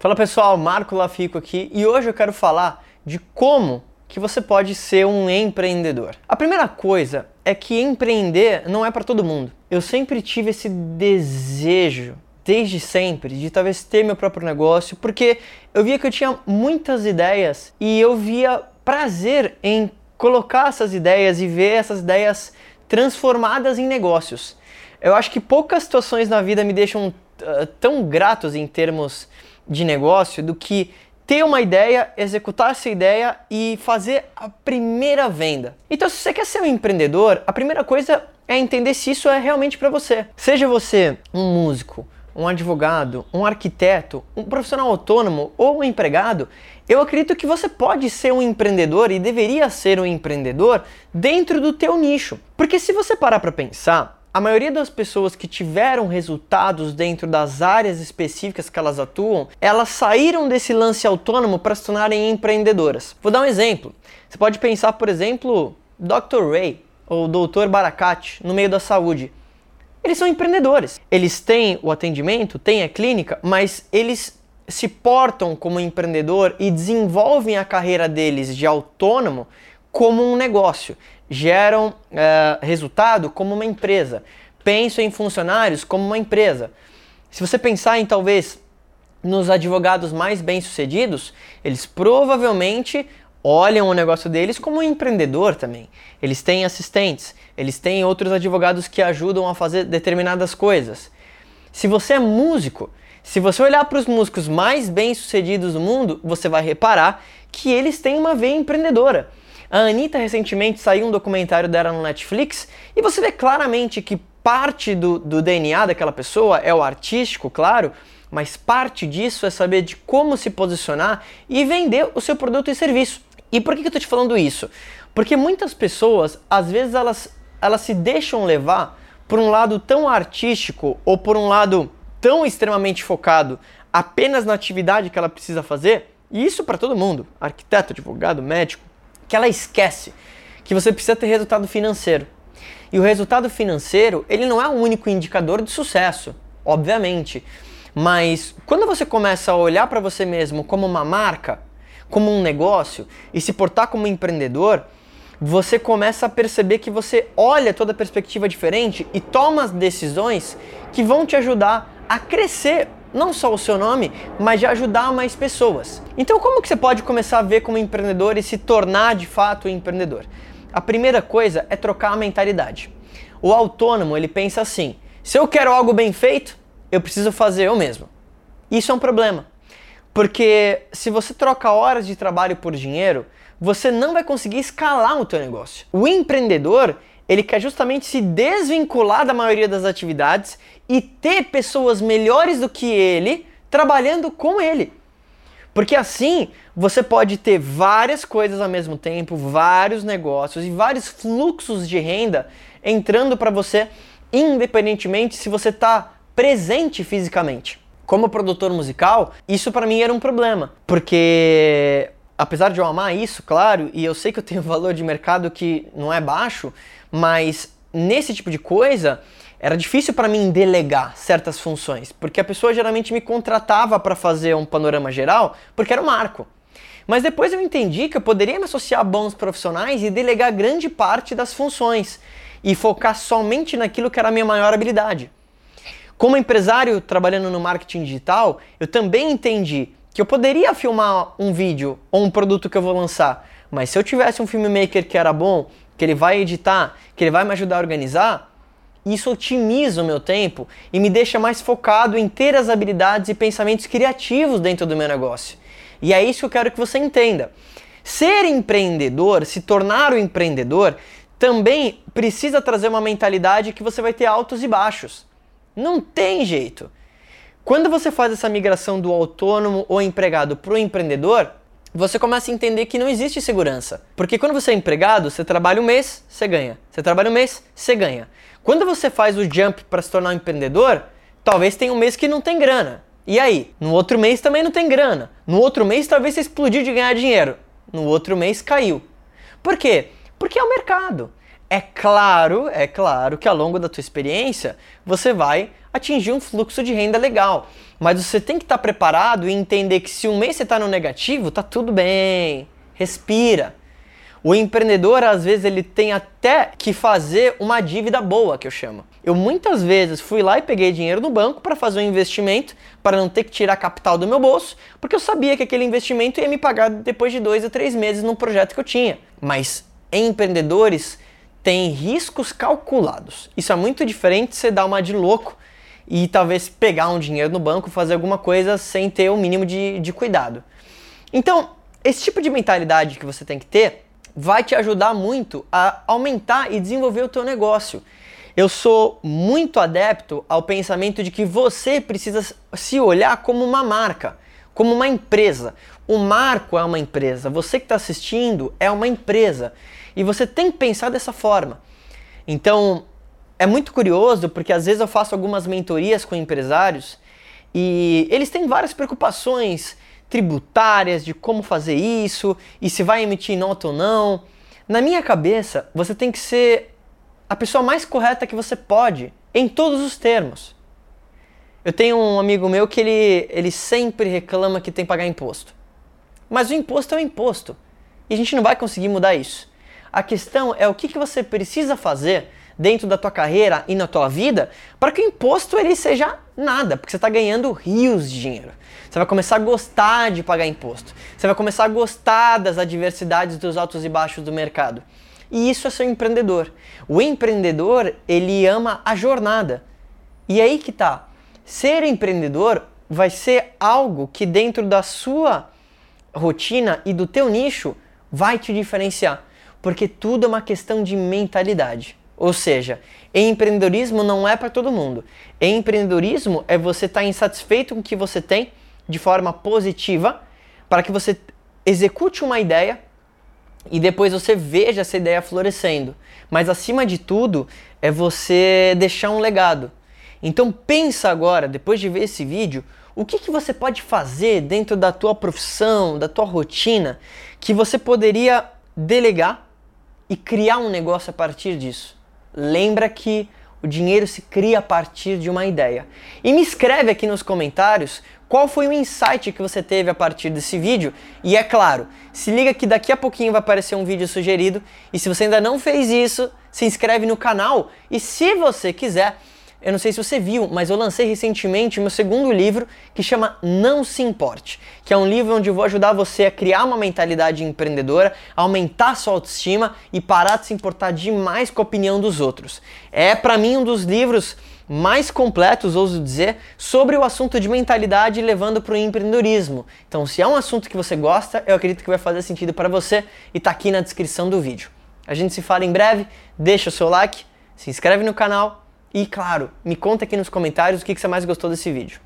Fala pessoal, Marco Lafico aqui e hoje eu quero falar de como que você pode ser um empreendedor. A primeira coisa é que empreender não é para todo mundo. Eu sempre tive esse desejo, desde sempre, de talvez ter meu próprio negócio, porque eu via que eu tinha muitas ideias e eu via prazer em colocar essas ideias e ver essas ideias transformadas em negócios. Eu acho que poucas situações na vida me deixam uh, tão gratos em termos de negócio do que ter uma ideia, executar essa ideia e fazer a primeira venda. Então, se você quer ser um empreendedor, a primeira coisa é entender se isso é realmente para você. Seja você um músico, um advogado, um arquiteto, um profissional autônomo ou um empregado, eu acredito que você pode ser um empreendedor e deveria ser um empreendedor dentro do teu nicho. Porque se você parar para pensar, a maioria das pessoas que tiveram resultados dentro das áreas específicas que elas atuam, elas saíram desse lance autônomo para se tornarem empreendedoras. Vou dar um exemplo. Você pode pensar, por exemplo, Dr. Ray ou Dr. Barakat no meio da saúde. Eles são empreendedores. Eles têm o atendimento, têm a clínica, mas eles se portam como empreendedor e desenvolvem a carreira deles de autônomo como um negócio geram uh, resultado como uma empresa. Penso em funcionários como uma empresa. Se você pensar em talvez nos advogados mais bem-sucedidos, eles provavelmente olham o negócio deles como um empreendedor também. Eles têm assistentes, eles têm outros advogados que ajudam a fazer determinadas coisas. Se você é músico, se você olhar para os músicos mais bem-sucedidos do mundo, você vai reparar que eles têm uma veia empreendedora. A Anitta recentemente saiu um documentário dela no Netflix e você vê claramente que parte do, do DNA daquela pessoa é o artístico, claro, mas parte disso é saber de como se posicionar e vender o seu produto e serviço. E por que, que eu estou te falando isso? Porque muitas pessoas, às vezes, elas, elas se deixam levar por um lado tão artístico ou por um lado tão extremamente focado apenas na atividade que ela precisa fazer, e isso para todo mundo, arquiteto, advogado, médico, que ela esquece que você precisa ter resultado financeiro. E o resultado financeiro, ele não é o único indicador de sucesso, obviamente. Mas quando você começa a olhar para você mesmo como uma marca, como um negócio e se portar como um empreendedor, você começa a perceber que você olha toda a perspectiva diferente e toma as decisões que vão te ajudar a crescer não só o seu nome, mas de ajudar mais pessoas. Então, como que você pode começar a ver como empreendedor e se tornar de fato um empreendedor? A primeira coisa é trocar a mentalidade. O autônomo, ele pensa assim: se eu quero algo bem feito, eu preciso fazer eu mesmo. Isso é um problema. Porque se você troca horas de trabalho por dinheiro, você não vai conseguir escalar o teu negócio. O empreendedor, ele quer justamente se desvincular da maioria das atividades e ter pessoas melhores do que ele trabalhando com ele. Porque assim você pode ter várias coisas ao mesmo tempo, vários negócios e vários fluxos de renda entrando para você, independentemente se você está presente fisicamente. Como produtor musical, isso para mim era um problema, porque apesar de eu amar isso, claro, e eu sei que eu tenho um valor de mercado que não é baixo, mas nesse tipo de coisa era difícil para mim delegar certas funções, porque a pessoa geralmente me contratava para fazer um panorama geral, porque era o marco. Mas depois eu entendi que eu poderia me associar a bons profissionais e delegar grande parte das funções e focar somente naquilo que era a minha maior habilidade. Como empresário trabalhando no marketing digital, eu também entendi que eu poderia filmar um vídeo ou um produto que eu vou lançar, mas se eu tivesse um filmmaker que era bom, que ele vai editar, que ele vai me ajudar a organizar, isso otimiza o meu tempo e me deixa mais focado em ter as habilidades e pensamentos criativos dentro do meu negócio. E é isso que eu quero que você entenda. Ser empreendedor, se tornar um empreendedor, também precisa trazer uma mentalidade que você vai ter altos e baixos. Não tem jeito. Quando você faz essa migração do autônomo ou empregado para o empreendedor, você começa a entender que não existe segurança. Porque quando você é empregado, você trabalha um mês, você ganha. Você trabalha um mês, você ganha. Quando você faz o jump para se tornar um empreendedor, talvez tenha um mês que não tem grana. E aí? No outro mês também não tem grana. No outro mês talvez você explodiu de ganhar dinheiro. No outro mês caiu. Por quê? Porque é o mercado. É claro, é claro que ao longo da tua experiência você vai atingir um fluxo de renda legal. Mas você tem que estar tá preparado e entender que se um mês você está no negativo, tá tudo bem. Respira. O empreendedor, às vezes, ele tem até que fazer uma dívida boa, que eu chamo. Eu muitas vezes fui lá e peguei dinheiro no banco para fazer um investimento, para não ter que tirar capital do meu bolso, porque eu sabia que aquele investimento ia me pagar depois de dois a três meses num projeto que eu tinha. Mas empreendedores têm riscos calculados. Isso é muito diferente de você dar uma de louco e talvez pegar um dinheiro no banco, fazer alguma coisa sem ter o mínimo de, de cuidado. Então, esse tipo de mentalidade que você tem que ter vai te ajudar muito a aumentar e desenvolver o teu negócio. Eu sou muito adepto ao pensamento de que você precisa se olhar como uma marca, como uma empresa. O Marco é uma empresa, você que está assistindo é uma empresa e você tem que pensar dessa forma. Então, é muito curioso porque às vezes eu faço algumas mentorias com empresários e eles têm várias preocupações tributárias de como fazer isso e se vai emitir nota ou não. Na minha cabeça, você tem que ser a pessoa mais correta que você pode em todos os termos. Eu tenho um amigo meu que ele, ele sempre reclama que tem que pagar imposto. Mas o imposto é o imposto. E a gente não vai conseguir mudar isso. A questão é o que, que você precisa fazer dentro da tua carreira e na tua vida para que o imposto ele seja nada, porque você está ganhando rios de dinheiro. Você vai começar a gostar de pagar imposto. Você vai começar a gostar das adversidades dos altos e baixos do mercado. E isso é ser um empreendedor. O empreendedor, ele ama a jornada. E aí que tá. Ser empreendedor vai ser algo que dentro da sua rotina e do teu nicho vai te diferenciar, porque tudo é uma questão de mentalidade. Ou seja, empreendedorismo não é para todo mundo. Empreendedorismo é você estar tá insatisfeito com o que você tem de forma positiva, para que você execute uma ideia e depois você veja essa ideia florescendo. Mas acima de tudo, é você deixar um legado. Então pensa agora, depois de ver esse vídeo, o que, que você pode fazer dentro da tua profissão, da tua rotina, que você poderia delegar e criar um negócio a partir disso. Lembra que o dinheiro se cria a partir de uma ideia. E me escreve aqui nos comentários qual foi o insight que você teve a partir desse vídeo. E é claro, se liga que daqui a pouquinho vai aparecer um vídeo sugerido. E se você ainda não fez isso, se inscreve no canal. E se você quiser, eu não sei se você viu, mas eu lancei recentemente meu segundo livro que chama Não Se Importe, que é um livro onde eu vou ajudar você a criar uma mentalidade empreendedora, aumentar sua autoestima e parar de se importar demais com a opinião dos outros. É para mim um dos livros mais completos, ouso dizer, sobre o assunto de mentalidade levando para o empreendedorismo. Então, se é um assunto que você gosta, eu acredito que vai fazer sentido para você e está aqui na descrição do vídeo. A gente se fala em breve, deixa o seu like, se inscreve no canal e, claro, me conta aqui nos comentários o que você mais gostou desse vídeo.